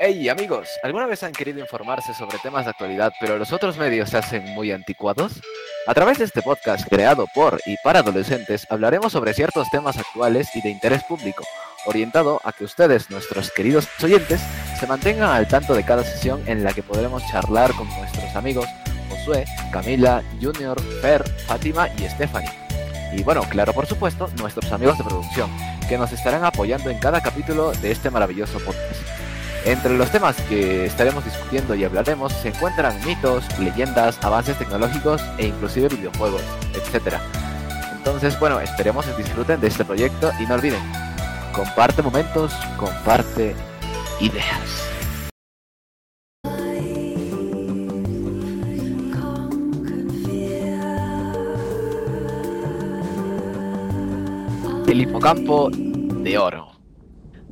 Hey amigos, ¿alguna vez han querido informarse sobre temas de actualidad, pero los otros medios se hacen muy anticuados? A través de este podcast creado por y para adolescentes, hablaremos sobre ciertos temas actuales y de interés público, orientado a que ustedes, nuestros queridos oyentes, se mantengan al tanto de cada sesión en la que podremos charlar con nuestros amigos Josué, Camila, Junior, Fer, Fátima y Stephanie. Y bueno, claro, por supuesto, nuestros amigos de producción, que nos estarán apoyando en cada capítulo de este maravilloso podcast. Entre los temas que estaremos discutiendo y hablaremos se encuentran mitos, leyendas, avances tecnológicos e inclusive videojuegos, etc. Entonces, bueno, esperemos que disfruten de este proyecto y no olviden, comparte momentos, comparte ideas. El hipocampo de oro.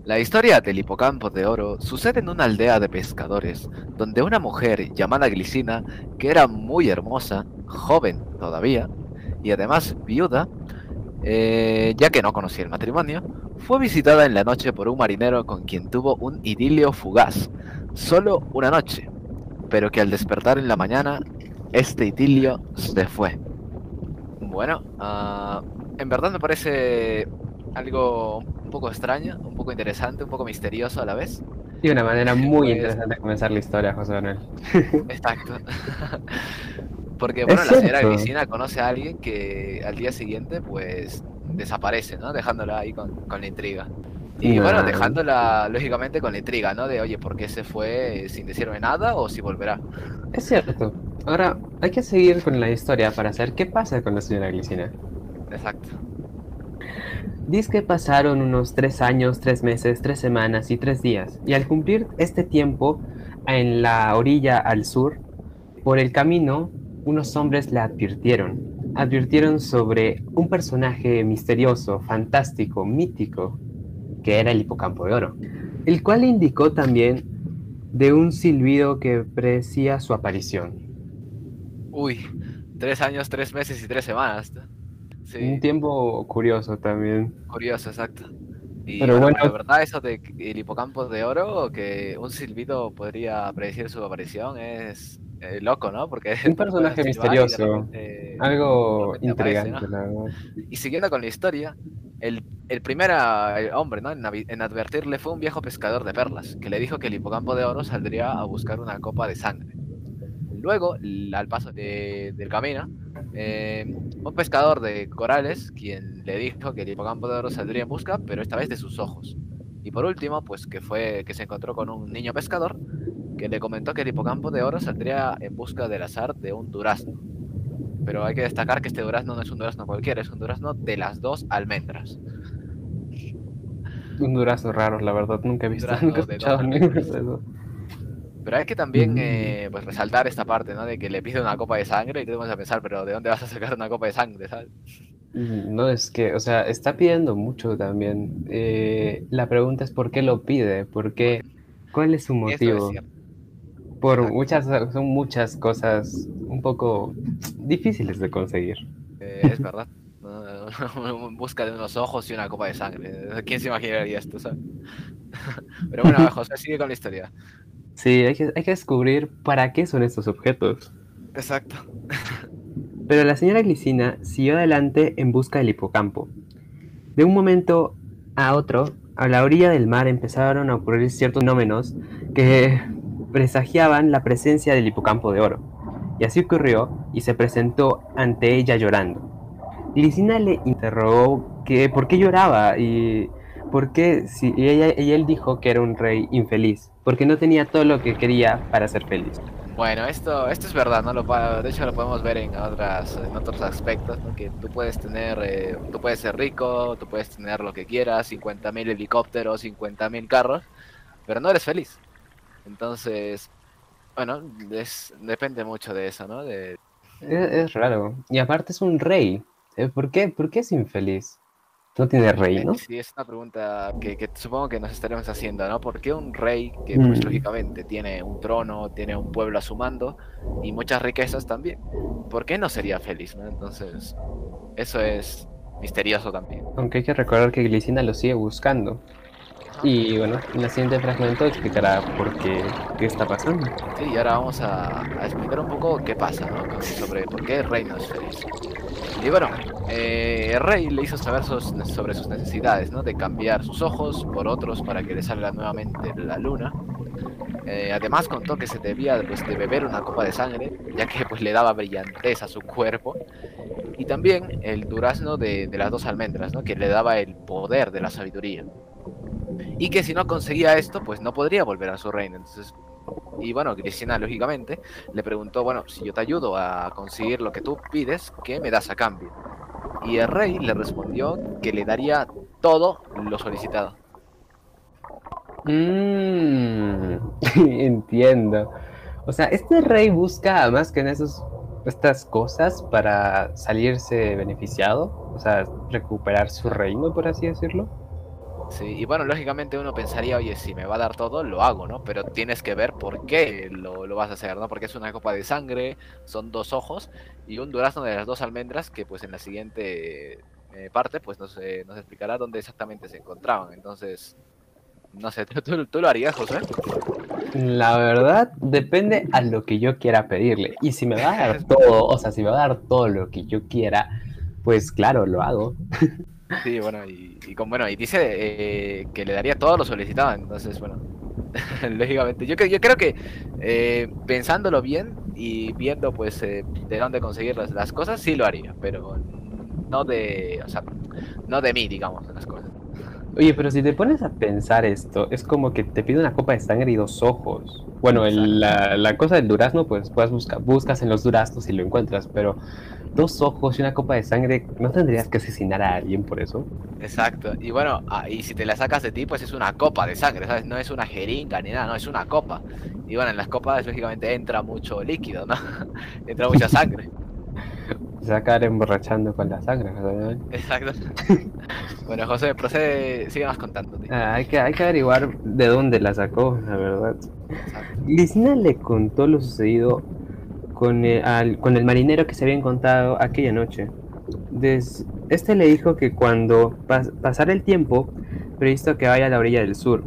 La historia del hipocampo de oro sucede en una aldea de pescadores, donde una mujer llamada Glicina, que era muy hermosa, joven todavía, y además viuda, eh, ya que no conocía el matrimonio, fue visitada en la noche por un marinero con quien tuvo un idilio fugaz, solo una noche, pero que al despertar en la mañana, este idilio se fue. Bueno, uh, en verdad me parece algo un poco extraño, un poco interesante, un poco misterioso a la vez. Y una manera muy pues... interesante de comenzar la historia, José Manuel. Exacto. Porque, bueno, la señora Grisina conoce a alguien que al día siguiente, pues, desaparece, ¿no? Dejándola ahí con, con la intriga. Y bueno, dejándola, lógicamente, con la intriga, ¿no? De, oye, ¿por qué se fue sin decirme nada o si volverá? Es cierto. Ahora, hay que seguir con la historia para saber qué pasa con la señora Glicina. Exacto. Dice que pasaron unos tres años, tres meses, tres semanas y tres días, y al cumplir este tiempo en la orilla al sur, por el camino, unos hombres le advirtieron. Advirtieron sobre un personaje misterioso, fantástico, mítico, que era el hipocampo de oro, el cual indicó también de un silbido que predecía su aparición. Uy, tres años, tres meses y tres semanas. Sí. Un tiempo curioso también. Curioso, exacto. Y Pero bueno, la verdad, eso de el hipocampo de oro, que un silbido podría predecir su aparición, es eh, loco, ¿no? Porque un personaje misterioso, repente, algo intrigante, ¿no? Y siguiendo con la historia, el, el primer el hombre ¿no? en, en, advertirle fue un viejo pescador de perlas, que le dijo que el hipocampo de oro saldría a buscar una copa de sangre. Luego, al paso de, del camino, eh, un pescador de corales, quien le dijo que el hipocampo de oro saldría en busca, pero esta vez de sus ojos. Y por último, pues que fue que se encontró con un niño pescador que le comentó que el hipocampo de oro saldría en busca del azar de un durazno. Pero hay que destacar que este durazno no es un durazno cualquiera, es un durazno de las dos almendras. Un durazno raro, la verdad, nunca he visto, nunca he escuchado eso. Pero hay que también eh, pues resaltar esta parte, ¿no? De que le pide una copa de sangre y tenemos a pensar, pero ¿de dónde vas a sacar una copa de sangre, sabes? No, es que, o sea, está pidiendo mucho también. Eh, la pregunta es por qué lo pide, por qué, cuál es su motivo. Es Por muchas, son muchas cosas un poco difíciles de conseguir. Eh, es verdad. en busca de unos ojos y una copa de sangre. ¿Quién se imaginaría esto, sabes? Pero bueno, José, sigue con la historia. Sí, hay que, hay que descubrir para qué son estos objetos. Exacto. Pero la señora Glicina siguió adelante en busca del hipocampo. De un momento a otro, a la orilla del mar empezaron a ocurrir ciertos fenómenos que presagiaban la presencia del hipocampo de oro. Y así ocurrió y se presentó ante ella llorando. Glicina le interrogó que por qué lloraba y por qué si y ella, y él dijo que era un rey infeliz, porque no tenía todo lo que quería para ser feliz. Bueno, esto, esto es verdad, ¿no? Lo, de hecho lo podemos ver en, otras, en otros aspectos, ¿no? Que tú puedes tener, eh, tú puedes ser rico, tú puedes tener lo que quieras, 50.000 helicópteros, 50.000 carros, pero no eres feliz. Entonces, bueno, es, depende mucho de eso, ¿no? De... Es, es, raro. Y aparte es un rey. Eh, ¿Por qué, ¿Por qué es infeliz? No tiene rey, ¿no? Sí, es una pregunta que, que, supongo que nos estaremos haciendo, ¿no? ¿Por qué un rey que, pues, mm. lógicamente, tiene un trono, tiene un pueblo a su mando y muchas riquezas también? ¿Por qué no sería feliz, no? Entonces, eso es misterioso también. Aunque hay que recordar que Glicina lo sigue buscando. Y bueno, en el siguiente fragmento explicará por qué, qué está pasando. Sí, y ahora vamos a, a explicar un poco qué pasa, ¿no? Sobre por qué el rey no es feliz. Y bueno, eh, el rey le hizo saber sus- sobre sus necesidades, ¿no? De cambiar sus ojos por otros para que le salga nuevamente la luna. Eh, además contó que se debía pues, de beber una copa de sangre, ya que pues le daba brillantez a su cuerpo. Y también el durazno de, de las dos almendras, ¿no? Que le daba el poder de la sabiduría. Y que si no conseguía esto, pues no podría volver a su reino. Entonces, y bueno, Grisina, lógicamente, le preguntó, bueno, si yo te ayudo a conseguir lo que tú pides, ¿qué me das a cambio? Y el rey le respondió que le daría todo lo solicitado. Mmm, entiendo. O sea, este rey busca más que en esos, estas cosas para salirse beneficiado, o sea, recuperar su reino, por así decirlo. Sí, y bueno, lógicamente uno pensaría, oye, si me va a dar todo, lo hago, ¿no? Pero tienes que ver por qué lo, lo vas a hacer, ¿no? Porque es una copa de sangre, son dos ojos y un durazno de las dos almendras que pues en la siguiente eh, parte pues nos, eh, nos explicará dónde exactamente se encontraban. Entonces, no sé, ¿tú, tú- tú lo harías, José? La verdad, depende a lo que yo quiera pedirle. Y si me va a dar todo, o sea, si me va a dar todo lo que yo quiera, pues claro, lo hago. Sí, bueno, y, y con, bueno, y dice eh, que le daría todo lo solicitado, entonces, bueno, lógicamente, yo, yo creo que eh, pensándolo bien y viendo pues eh, de dónde conseguir las, las cosas, sí lo haría, pero no de, o sea, no de mí, digamos, las cosas. Oye, pero si te pones a pensar esto, es como que te pide una copa de sangre y dos ojos. Bueno, el- la, la cosa del durazno, pues puedes buscar, buscas en los duraznos y lo encuentras, pero dos ojos y una copa de sangre, ¿no tendrías que asesinar a alguien por eso? Exacto, y bueno, ah, y si te la sacas de ti, pues es una copa de sangre, ¿sabes? No es una jeringa ni nada, no, es una copa. Y bueno, en las copas, lógicamente, entra mucho líquido, ¿no? entra mucha sangre. Se va a acabar emborrachando con la sangre. ¿no? Exacto. bueno, José, procede, síguenos contando. tío. Ah, hay, que, hay que averiguar de dónde la sacó, la verdad. Exacto. Grisina le contó lo sucedido con el, marinero que se había encontrado aquella noche. Des- este le dijo que cuando pas- pasara el tiempo, previsto que vaya a la orilla del sur,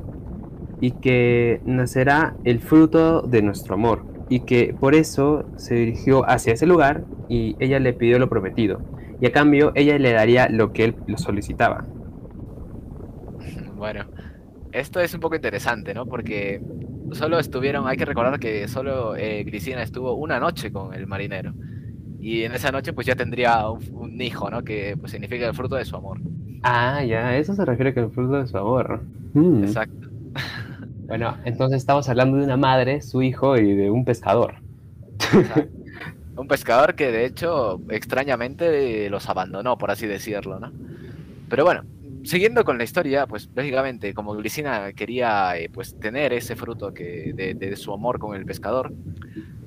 y que nacerá el fruto de nuestro amor, y que por eso se dirigió hacia ese lugar y ella le pidió lo prometido, y a cambio ella le daría lo que él lo solicitaba. Bueno, esto es un poco interesante, ¿no? Porque solo estuvieron, hay que recordar que solo eh, Grisina estuvo una noche con el marinero. Y en esa noche pues ya tendría un, un hijo, ¿no? Que pues significa el fruto de su amor. Ah, ya, eso se refiere con el fruto de su amor. Mm. Exacto. Bueno, entonces estamos hablando de una madre, su hijo y de un pescador. exacto. Un pescador que de hecho extrañamente los abandonó, por así decirlo, ¿no? Pero bueno, siguiendo con la historia, pues lógicamente como Grisina quería eh, pues tener ese fruto que, de, su amor con el pescador,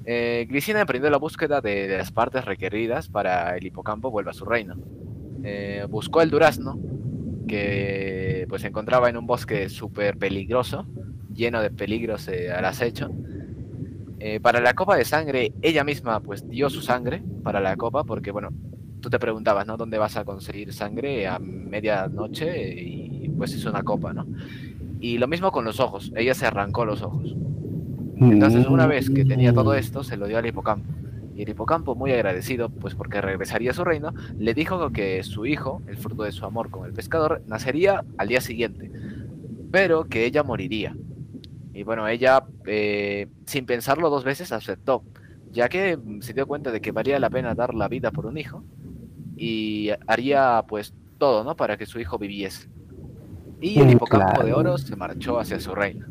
eh, Grisina emprendió la búsqueda de, de las partes requeridas para el hipocampo vuelva a su reino. Eh, buscó el durazno, que pues se encontraba en un bosque súper peligroso, lleno de peligros eh, al acecho. Eh, para la copa de sangre, ella misma pues dio su sangre para la copa, porque bueno, tú te preguntabas, ¿no? ¿Dónde vas a conseguir sangre a medianoche? Y pues es una copa, ¿no? Y lo mismo con los ojos, ella se arrancó los ojos. Entonces, una vez que tenía todo esto, se lo dio al hipocampo. Y el hipocampo, muy agradecido, pues porque regresaría a su reino, le dijo que su hijo, el fruto de su amor con el pescador, nacería al día siguiente, pero que ella moriría. Y bueno, ella, eh, sin pensarlo dos veces, aceptó, ya que mm, se dio cuenta de que valía la pena dar la vida por un hijo y haría pues todo, ¿no? Para que su hijo viviese. Y el hipocampo de oro se marchó hacia su reino.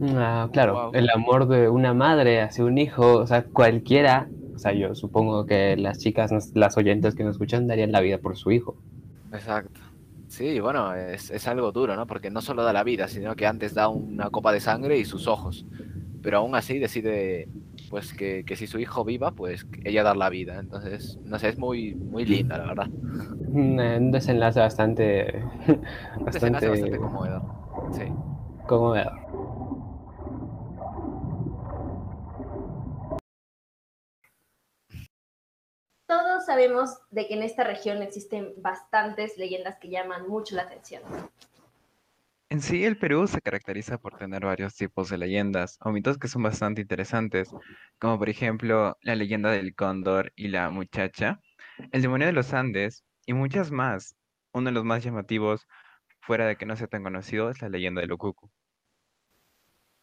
Ah, claro, Wow. el amor de una madre hacia un hijo, o sea, cualquiera, o sea, yo supongo que las chicas, las oyentes que nos escuchan darían la vida por su hijo. Exacto. Sí, bueno, es, es algo duro, ¿no? Porque no solo da la vida, sino que antes da una copa de sangre y sus ojos. Pero aún así decide, pues, que, que si su hijo viva, pues ella dar la vida. Entonces, no sé, es muy, muy linda, la verdad. Un, eh, un desenlace bastante, Un desenlace bastante bastante conmovedor. Sí. conmovedor. Todos sabemos de que en esta región existen bastantes leyendas que llaman mucho la atención. En sí, el Perú se caracteriza por tener varios tipos de leyendas o mitos que son bastante interesantes, como por ejemplo la leyenda del cóndor y la muchacha, el demonio de los Andes y muchas más. Uno de los más llamativos, fuera de que no sea tan conocido, es la leyenda de Lukuku.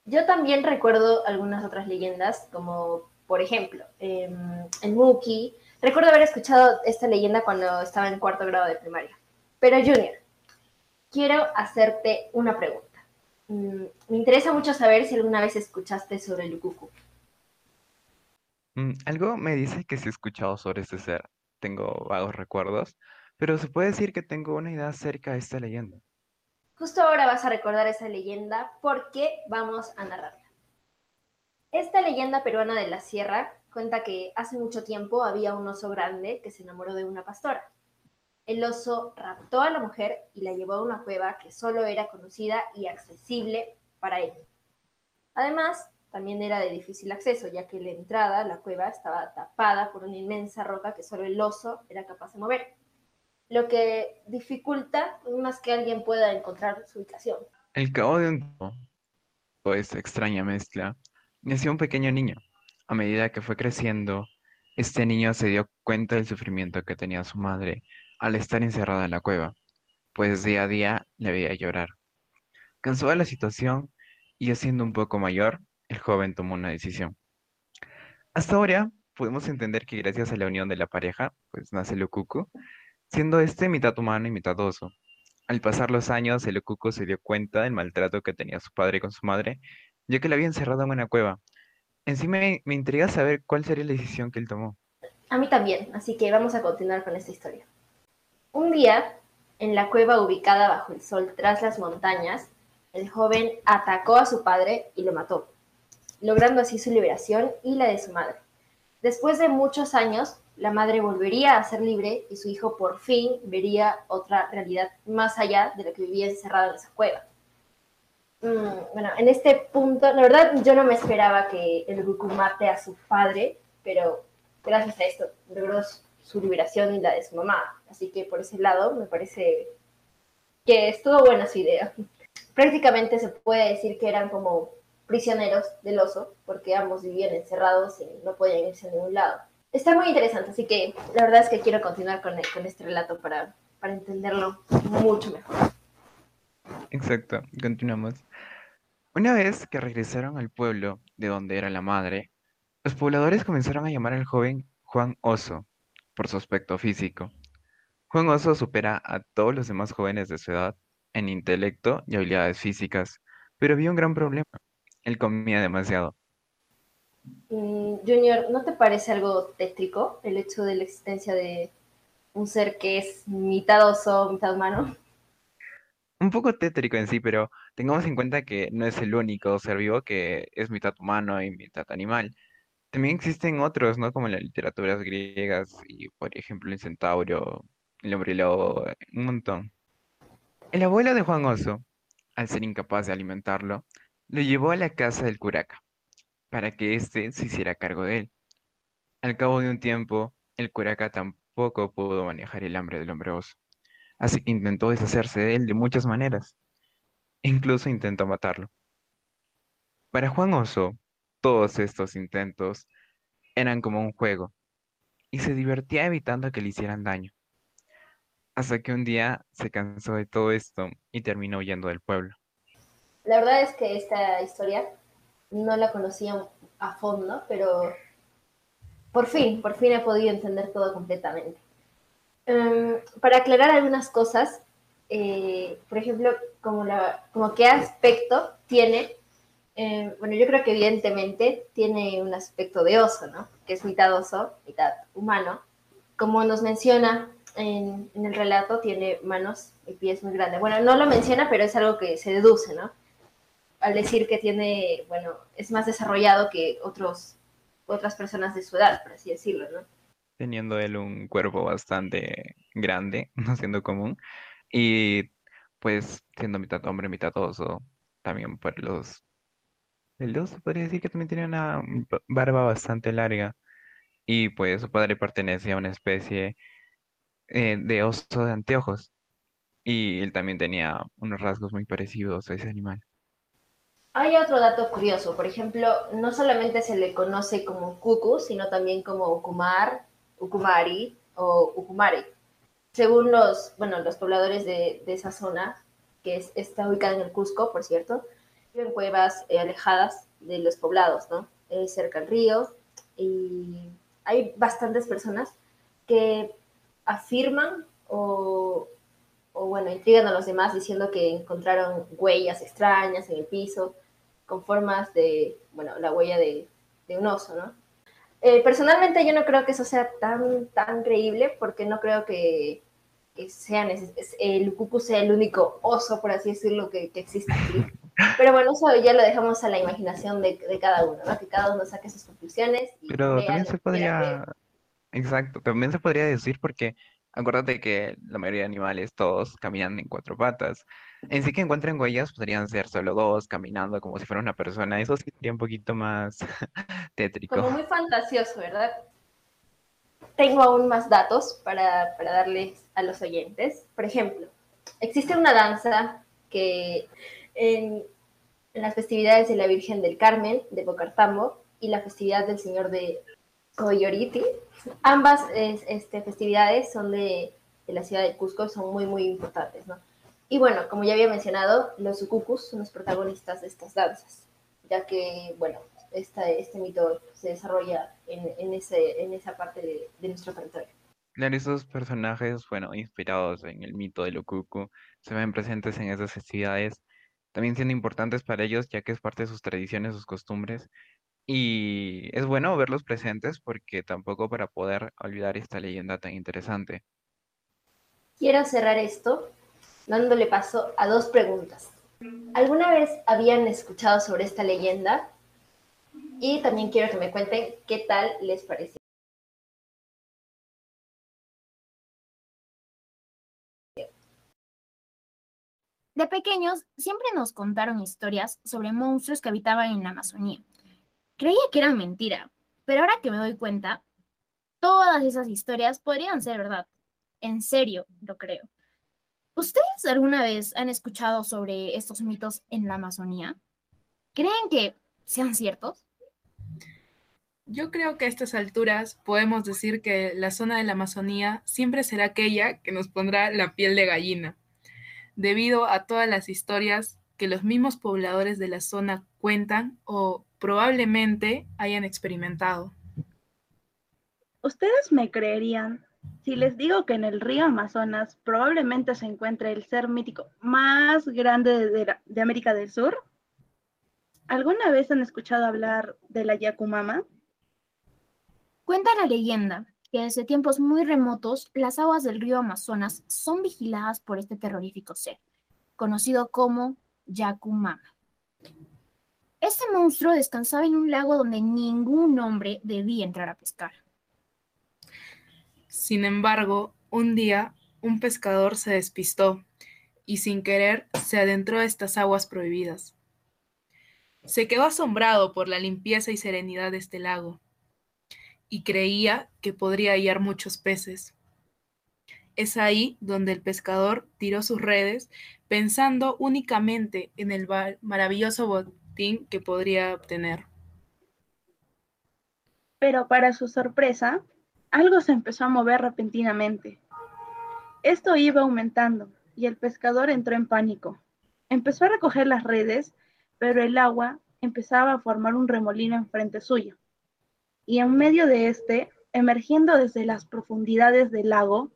Yo también recuerdo algunas otras leyendas, como por ejemplo, em, en Muki. Recuerdo haber escuchado esta leyenda cuando estaba en cuarto grado de primaria. Pero Junior, quiero hacerte una pregunta. Mm, me interesa mucho saber si alguna vez escuchaste sobre el Lukuku. Mm, algo me dice que sí he escuchado sobre este ser. Tengo vagos recuerdos, pero se puede decir que tengo una idea acerca de esta leyenda. Justo ahora vas a recordar esa leyenda porque vamos a narrarla. Esta leyenda peruana de la sierra cuenta que hace mucho tiempo había un oso grande que se enamoró de una pastora. El oso raptó a la mujer y la llevó a una cueva que solo era conocida y accesible para él. Además, también era de difícil acceso, ya que la entrada a la cueva estaba tapada por una inmensa roca que solo el oso era capaz de mover, lo que dificulta más que alguien pueda encontrar su ubicación. El cabo de un tiempo, pues extraña mezcla, nació un pequeño niño. A medida que fue creciendo, este niño se dio cuenta del sufrimiento que tenía su madre al estar encerrada en la cueva, pues día a día le veía llorar. Cansado de la situación y siendo un poco mayor, el joven tomó una decisión. Hasta ahora podemos entender que gracias a la unión de la pareja, pues nace Lukuku, siendo este mitad humano y mitad oso. Al pasar los años, el Lukuku se dio cuenta del maltrato que tenía su padre con su madre, ya que la había encerrado en una cueva. En sí me, me intriga saber cuál sería la decisión que él tomó. A mí también, así que vamos a continuar con esta historia. Un día, en la cueva ubicada bajo el sol tras las montañas, el joven atacó a su padre y lo mató, logrando así su liberación y la de su madre. Después de muchos años, la madre volvería a ser libre y su hijo por fin vería otra realidad más allá de lo que vivía encerrado en esa cueva. Mm, bueno, en este punto, la verdad yo no me esperaba que el Goku mate a su padre, pero gracias a esto logró su liberación y la de su mamá. Así que por ese lado me parece que estuvo buena su idea. Prácticamente se puede decir que eran como prisioneros del oso, porque ambos vivían encerrados y no podían irse a ningún lado. Está muy interesante, así que la verdad es que quiero continuar con, con este relato para, para entenderlo mucho mejor. Exacto, continuamos. Una vez que regresaron al pueblo de donde era la madre, los pobladores comenzaron a llamar al joven Juan Oso, por su aspecto físico. Juan Oso supera a todos los demás jóvenes de su edad en intelecto y habilidades físicas, pero había un gran problema. Él comía demasiado. Mm, Junior, ¿no te parece algo tétrico el hecho de la existencia de un ser que es mitad oso, mitad humano? Un poco tétrico en sí, pero tengamos en cuenta que no es el único ser vivo que es mitad humano y mitad animal. También existen otros, ¿no? Como las literaturas griegas y, por ejemplo, el centauro, el hombre lobo, un montón. El abuelo de Juan Oso, al ser incapaz de alimentarlo, lo llevó a la casa del curaca para que éste se hiciera cargo de él. Al cabo de un tiempo, el curaca tampoco pudo manejar el hambre del hombre oso, así que intentó deshacerse de él de muchas maneras. Incluso intentó matarlo. Para Juan Oso, todos estos intentos eran como un juego y se divertía evitando que le hicieran daño. Hasta que un día se cansó de todo esto y terminó huyendo del pueblo. La verdad es que esta historia no la conocía a fondo, pero por fin, por fin he podido entender todo completamente. Um, para aclarar algunas cosas, eh, por ejemplo, como qué aspecto tiene eh, bueno, yo creo que evidentemente tiene un aspecto de oso, ¿no? Que es mitad oso, mitad humano. Como nos menciona en, el relato, tiene manos y pies muy grandes. Bueno, no lo menciona, pero es algo que se deduce, ¿no? Al decir que tiene, bueno, es más desarrollado que otros, otras personas de su edad, por así decirlo, ¿no? Teniendo él un cuerpo bastante grande, no siendo común, y pues siendo mitad hombre, mitad oso, también por los el oso podría decir que también tiene una barba bastante larga y pues su padre pertenece a una especie eh, de oso de anteojos. Y él también tenía unos rasgos muy parecidos a ese animal. Hay otro dato curioso, por ejemplo, no solamente se le conoce como cucu, sino también como ukumar, ukumari o ukumare. Según los, bueno, los pobladores de, de esa zona, que es, está ubicada en el Cusco, por cierto, viven cuevas eh, alejadas de los poblados, ¿no? Eh, cerca al río, y hay bastantes personas que afirman o, bueno, intrigan a los demás diciendo que encontraron huellas extrañas en el piso, con formas de, bueno, la huella de, un oso, ¿no? Eh, personalmente yo no creo que eso sea tan, tan creíble porque no creo que, que sea el cucu sea el único oso, por así decirlo, que, que existe aquí. Pero bueno, eso ya lo dejamos a la imaginación de, de cada uno, ¿no? Que cada uno saque sus conclusiones. Y Pero también se podría, exacto, también se podría decir porque acuérdate que la mayoría de animales todos caminan en cuatro patas. En sí que encuentren huellas podrían ser solo dos, caminando como si fuera una persona. Eso sí sería un poquito más tétrico. Como muy fantasioso, ¿verdad? Tengo aún más datos para, para darles a los oyentes. Por ejemplo, existe una danza que en, en las festividades de la Virgen del Carmen de Bocartambo y la festividad del Señor de Coyoriti. Ambas es, este, festividades son de, de, la ciudad de Cusco, son muy, muy importantes, ¿no? Y bueno, como ya había mencionado, los ucucus son los protagonistas de estas danzas, ya que, bueno, esta, este mito se desarrolla en, en, ese, en esa parte de, de nuestro territorio. Claro, esos personajes, bueno, inspirados en el mito de Locucu, se ven presentes en esas festividades, también siendo importantes para ellos, ya que es parte de sus tradiciones, sus costumbres, y es bueno verlos presentes porque tampoco para poder olvidar esta leyenda tan interesante. Quiero cerrar esto dándole paso a dos preguntas. ¿Alguna vez habían escuchado sobre esta leyenda? Y también quiero que me cuenten qué tal les pareció. De pequeños siempre nos contaron historias sobre monstruos que habitaban en la Amazonía. Creía que eran mentira, pero ahora que me doy cuenta, todas esas historias podrían ser verdad. En serio, lo creo. ¿Ustedes alguna vez han escuchado sobre estos mitos en la Amazonía? ¿Creen que sean ciertos? Yo creo que a estas alturas podemos decir que la zona de la Amazonía siempre será aquella que nos pondrá la piel de gallina, debido a todas las historias que los mismos pobladores de la zona cuentan o probablemente hayan experimentado. ¿Ustedes me creerían si les digo que en el río Amazonas probablemente se encuentre el ser mítico más grande de, la, de América del Sur? ¿Alguna vez han escuchado hablar de la Yacumama? Cuenta la leyenda que desde tiempos muy remotos las aguas del río Amazonas son vigiladas por este terrorífico ser, conocido como Yacumama. Este monstruo descansaba en un lago donde ningún hombre debía entrar a pescar. Sin embargo, un día un pescador se despistó y sin querer se adentró a estas aguas prohibidas. Se quedó asombrado por la limpieza y serenidad de este lago y creía que podría hallar muchos peces. Es ahí donde el pescador tiró sus redes pensando únicamente en el maravilloso botín que podría obtener. Pero para su sorpresa, algo se empezó a mover repentinamente. Esto iba aumentando y el pescador entró en pánico. Empezó a recoger las redes, pero el agua empezaba a formar un remolino enfrente suyo. Y en medio de este, emergiendo desde las profundidades del lago,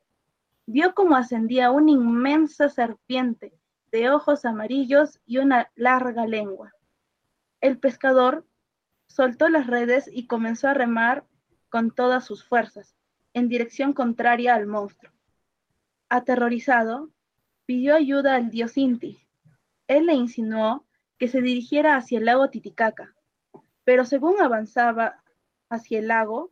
vio como ascendía una inmensa serpiente de ojos amarillos y una larga lengua. El pescador soltó las redes y comenzó a remar con todas sus fuerzas, en dirección contraria al monstruo. Aterrorizado, pidió ayuda al dios Inti. Él le insinuó que se dirigiera hacia el lago Titicaca, pero según avanzaba hacia el lago,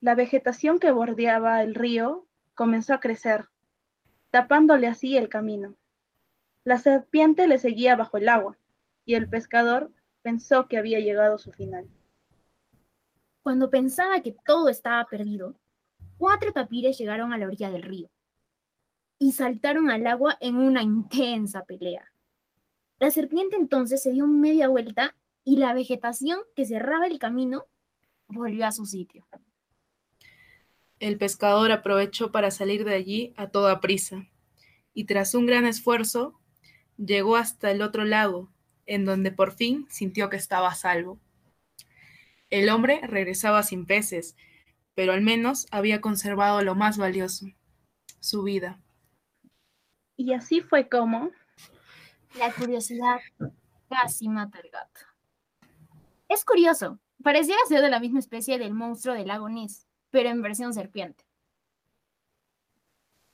la vegetación que bordeaba el río comenzó a crecer, tapándole así el camino. La serpiente le seguía bajo el agua, y el pescador pensó que había llegado a su final. Cuando pensaba que todo estaba perdido, cuatro tapires llegaron a la orilla del río. y saltaron al agua en una intensa pelea. La serpiente entonces se dio media vuelta y la vegetación que cerraba el camino volvió a su sitio. El pescador aprovechó para salir de allí a toda prisa y tras un gran esfuerzo llegó hasta el otro lago, en donde por fin sintió que estaba a salvo. El hombre regresaba sin peces, pero al menos había conservado lo más valioso, su vida. Y así fue como... La curiosidad casi mata al gato. Es curioso, pareciera ser de la misma especie del monstruo del lago Ness, pero en versión serpiente.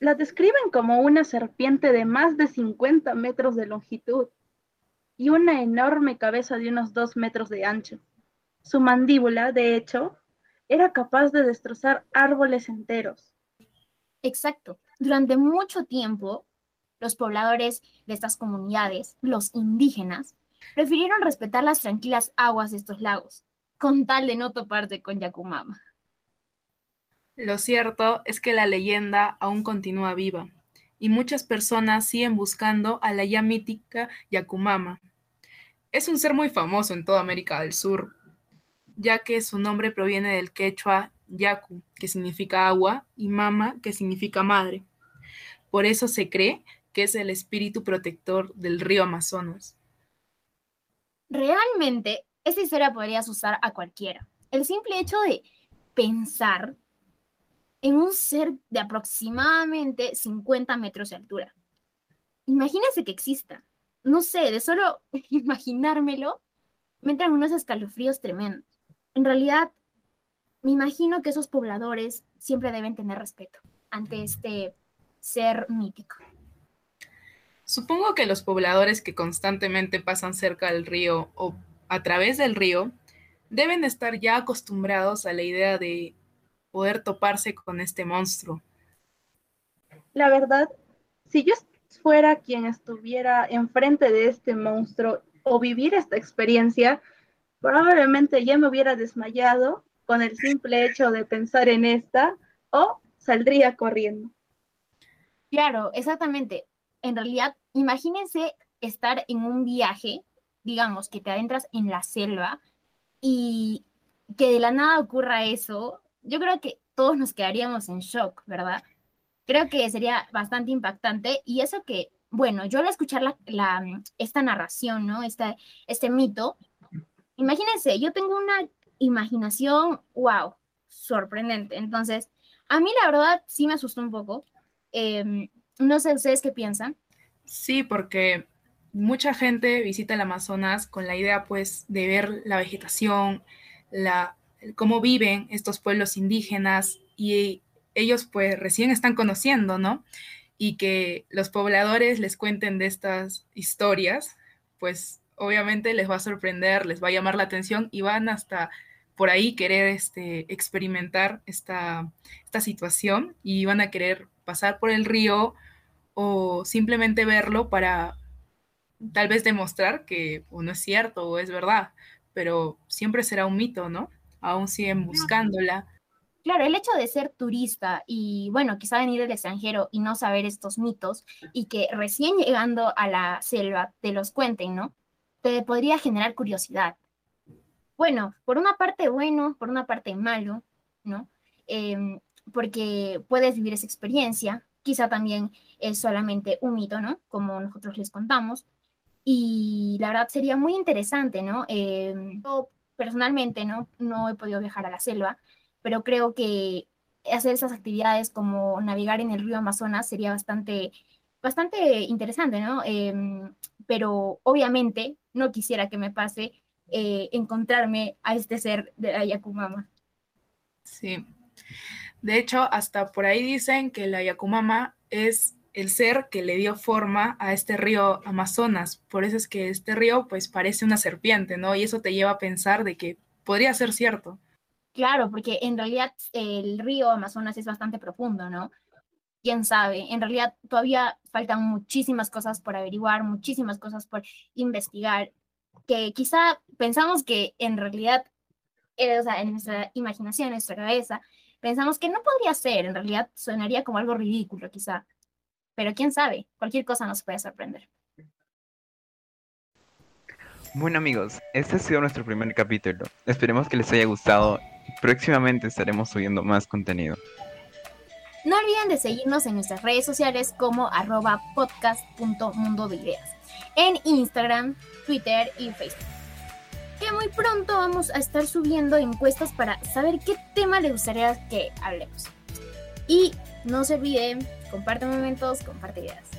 La describen como una serpiente de más de 50 metros de longitud y una enorme cabeza de unos 2 metros de ancho. Su mandíbula, de hecho, era capaz de destrozar árboles enteros. Exacto. Durante mucho tiempo, los pobladores de estas comunidades, los indígenas, prefirieron respetar las tranquilas aguas de estos lagos, con tal de no toparse con Yakumama. Lo cierto es que la leyenda aún continúa viva y muchas personas siguen buscando a la ya mítica Yakumama. Es un ser muy famoso en toda América del Sur, ya que su nombre proviene del quechua Yaku, que significa agua, y Mama, que significa madre. Por eso se cree que es el espíritu protector del río Amazonas. Realmente, esta historia podría asustar a cualquiera. El simple hecho de pensar en un ser de aproximadamente 50 metros de altura. Imagínense que exista. No sé, de solo imaginármelo, me entran unos escalofríos tremendos. En realidad, me imagino que esos pobladores siempre deben tener respeto ante este ser mítico. Supongo que los pobladores que constantemente pasan cerca del río o a través del río deben estar ya acostumbrados a la idea de poder toparse con este monstruo. La verdad, si yo fuera quien estuviera enfrente de este monstruo o vivir esta experiencia, probablemente ya me hubiera desmayado con el simple hecho de pensar en esta o saldría corriendo. Claro, exactamente. En realidad, imagínense estar en un viaje, digamos, que te adentras en la selva y que de la nada ocurra eso. Yo creo que todos nos quedaríamos en shock, ¿verdad? Creo que sería bastante impactante y eso que, bueno, yo al escuchar la, esta narración, ¿no? Este, este mito, imagínense, yo tengo una imaginación, wow, sorprendente. Entonces, a mí la verdad sí me asustó un poco. Em, no sé ustedes qué piensan. Sí, porque mucha gente visita el Amazonas con la idea pues de ver la vegetación, la, cómo viven estos pueblos indígenas y ellos pues recién están conociendo, ¿no? Y que los pobladores les cuenten de estas historias, pues obviamente les va a sorprender, les va a llamar la atención y van hasta por ahí querer este, experimentar esta, esta situación y van a querer pasar por el río o simplemente verlo para tal vez demostrar que o no es cierto o es verdad, pero siempre será un mito, ¿no? Aún siguen buscándola. Claro, el hecho de ser turista y, bueno, quizá venir del extranjero y no saber estos mitos y que recién llegando a la selva te los cuenten, ¿no? Te podría generar curiosidad bueno, por una parte bueno, por una parte malo, ¿no? Em, porque puedes vivir esa experiencia, quizá también es solamente un mito, ¿no? Como nosotros les contamos. Y la verdad sería muy interesante, ¿no? Em, yo personalmente, ¿no? No he podido viajar a la selva, pero creo que hacer esas actividades como navegar en el río Amazonas sería bastante, bastante interesante, ¿no? Em, pero obviamente no quisiera que me pase eh, encontrarme a este ser de la Yakumama. Sí. De hecho, hasta por ahí dicen que la Yakumama es el ser que le dio forma a este río Amazonas. Por eso es que este río pues parece una serpiente, ¿no? Y eso te lleva a pensar de que podría ser cierto. Claro, porque en realidad el río Amazonas es bastante profundo, ¿no? Quién sabe, en realidad todavía faltan muchísimas cosas por averiguar, muchísimas cosas por investigar que quizá pensamos que en realidad, eh, o sea, en nuestra imaginación, en nuestra cabeza, pensamos que no podría ser, en realidad sonaría como algo ridículo quizá. Pero quién sabe, cualquier cosa nos puede sorprender. Bueno amigos, este ha sido nuestro primer capítulo. Esperemos que les haya gustado. Próximamente estaremos subiendo más contenido. No olviden de seguirnos en nuestras redes sociales como arroba podcast.mundo de ideas, en Instagram, Twitter y Facebook. Que muy pronto vamos a estar subiendo encuestas para saber qué tema les gustaría que hablemos. Y no se olviden, comparte momentos, comparte ideas.